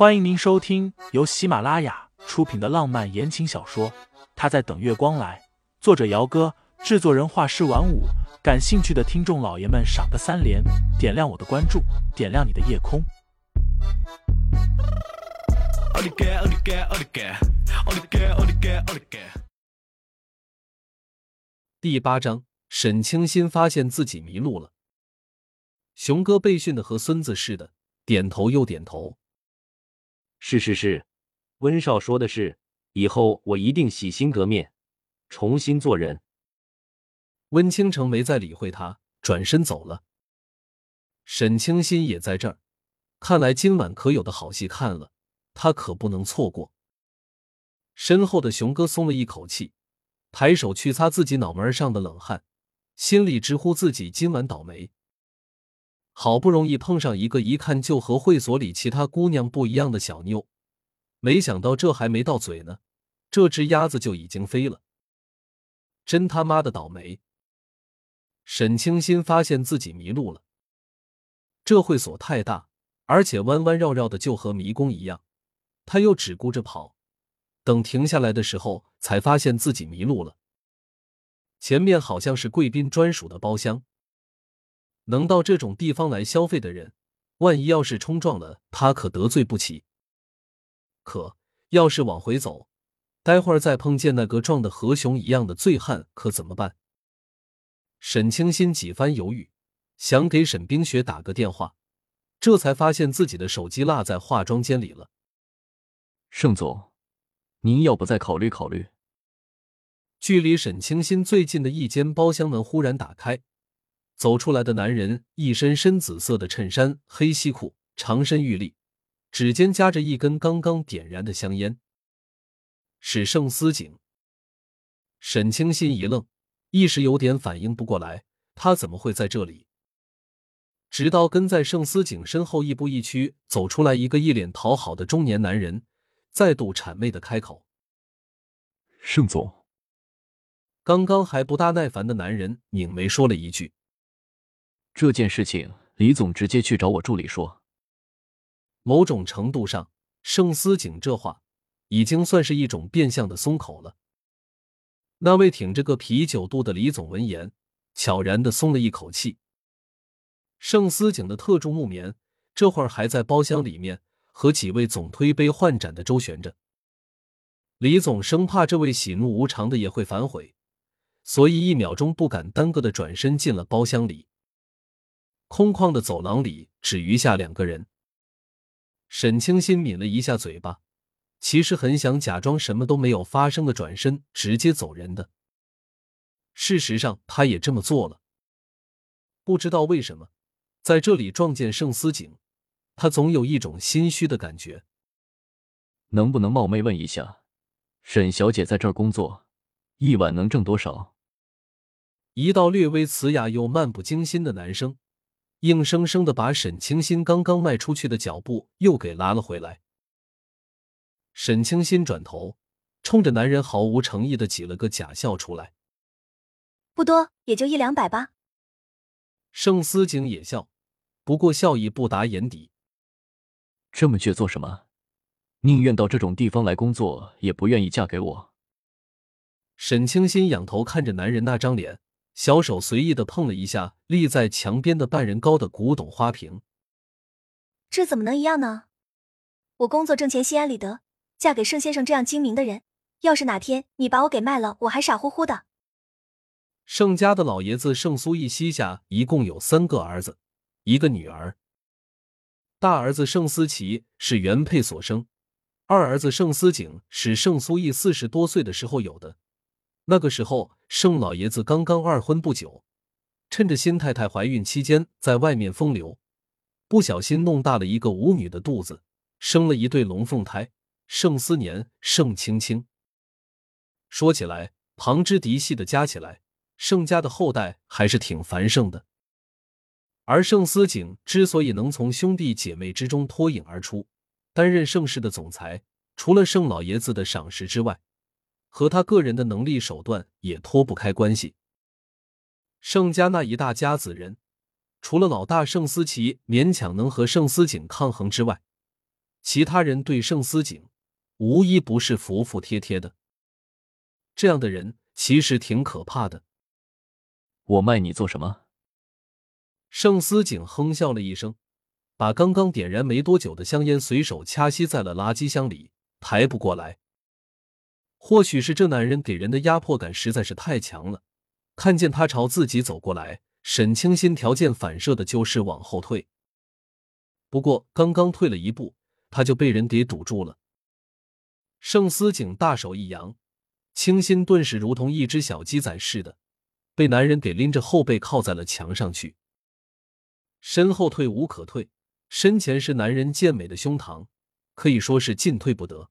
欢迎您收听由喜马拉雅出品的浪漫言情小说《他在等月光来》，作者：姚哥，制作人：画师晚舞。感兴趣的听众老爷们，赏个三连，点亮我的关注，点亮你的夜空。第八章，沈清新发现自己迷路了。熊哥被训的和孙子似的，点头又点头。是是是，温少说的是，以后我一定洗心革面，重新做人。温倾城没再理会他，转身走了。沈清新也在这儿，看来今晚可有的好戏看了，他可不能错过。身后的熊哥松了一口气，抬手去擦自己脑门上的冷汗，心里直呼自己今晚倒霉。好不容易碰上一个一看就和会所里其他姑娘不一样的小妞，没想到这还没到嘴呢，这只鸭子就已经飞了。真他妈的倒霉！沈清新发现自己迷路了。这会所太大，而且弯弯绕绕的，就和迷宫一样。他又只顾着跑，等停下来的时候，才发现自己迷路了。前面好像是贵宾专属的包厢。能到这种地方来消费的人，万一要是冲撞了他，可得罪不起。可要是往回走，待会儿再碰见那个撞的和熊一样的醉汉，可怎么办？沈清新几番犹豫，想给沈冰雪打个电话，这才发现自己的手机落在化妆间里了。盛总，您要不再考虑考虑？距离沈清新最近的一间包厢门忽然打开。走出来的男人一身深紫色的衬衫、黑西裤，长身玉立，指尖夹着一根刚刚点燃的香烟。是盛思景。沈清心一愣，一时有点反应不过来，他怎么会在这里？直到跟在盛思景身后亦步亦趋走出来一个一脸讨好的中年男人，再度谄媚的开口：“盛总。”刚刚还不大耐烦的男人拧眉说了一句。这件事情，李总直接去找我助理说。某种程度上，盛思景这话已经算是一种变相的松口了。那位挺着个啤酒肚的李总闻言，悄然的松了一口气。盛思景的特助木棉这会儿还在包厢里面和几位总推杯换盏的周旋着。李总生怕这位喜怒无常的也会反悔，所以一秒钟不敢耽搁的转身进了包厢里。空旷的走廊里只余下两个人。沈清新抿了一下嘴巴，其实很想假装什么都没有发生的转身直接走人的。事实上，他也这么做了。不知道为什么，在这里撞见盛思景，他总有一种心虚的感觉。能不能冒昧问一下，沈小姐在这儿工作，一晚能挣多少？一道略微磁哑又漫不经心的男声。硬生生的把沈清新刚刚迈出去的脚步又给拉了回来。沈清新转头，冲着男人毫无诚意的挤了个假笑出来：“不多，也就一两百吧。”盛思景也笑，不过笑意不达眼底。这么倔做什么？宁愿到这种地方来工作，也不愿意嫁给我。沈清新仰头看着男人那张脸。小手随意的碰了一下立在墙边的半人高的古董花瓶，这怎么能一样呢？我工作挣钱心安理得，嫁给盛先生这样精明的人，要是哪天你把我给卖了，我还傻乎乎的。盛家的老爷子盛苏义膝下一共有三个儿子，一个女儿。大儿子盛思齐是原配所生，二儿子盛思景是盛苏义四十多岁的时候有的。那个时候，盛老爷子刚刚二婚不久，趁着新太太怀孕期间在外面风流，不小心弄大了一个舞女的肚子，生了一对龙凤胎，盛思年、盛青青。说起来，旁支嫡系的加起来，盛家的后代还是挺繁盛的。而盛思景之所以能从兄弟姐妹之中脱颖而出，担任盛世的总裁，除了盛老爷子的赏识之外，和他个人的能力手段也脱不开关系。盛家那一大家子人，除了老大盛思齐勉强能和盛思景抗衡之外，其他人对盛思景无一不是服服帖帖的。这样的人其实挺可怕的。我卖你做什么？盛思景哼笑了一声，把刚刚点燃没多久的香烟随手掐熄在了垃圾箱里，抬不过来。或许是这男人给人的压迫感实在是太强了，看见他朝自己走过来，沈清心条件反射的就是往后退。不过刚刚退了一步，他就被人给堵住了。盛思景大手一扬，清心顿时如同一只小鸡仔似的，被男人给拎着后背靠在了墙上去。身后退无可退，身前是男人健美的胸膛，可以说是进退不得。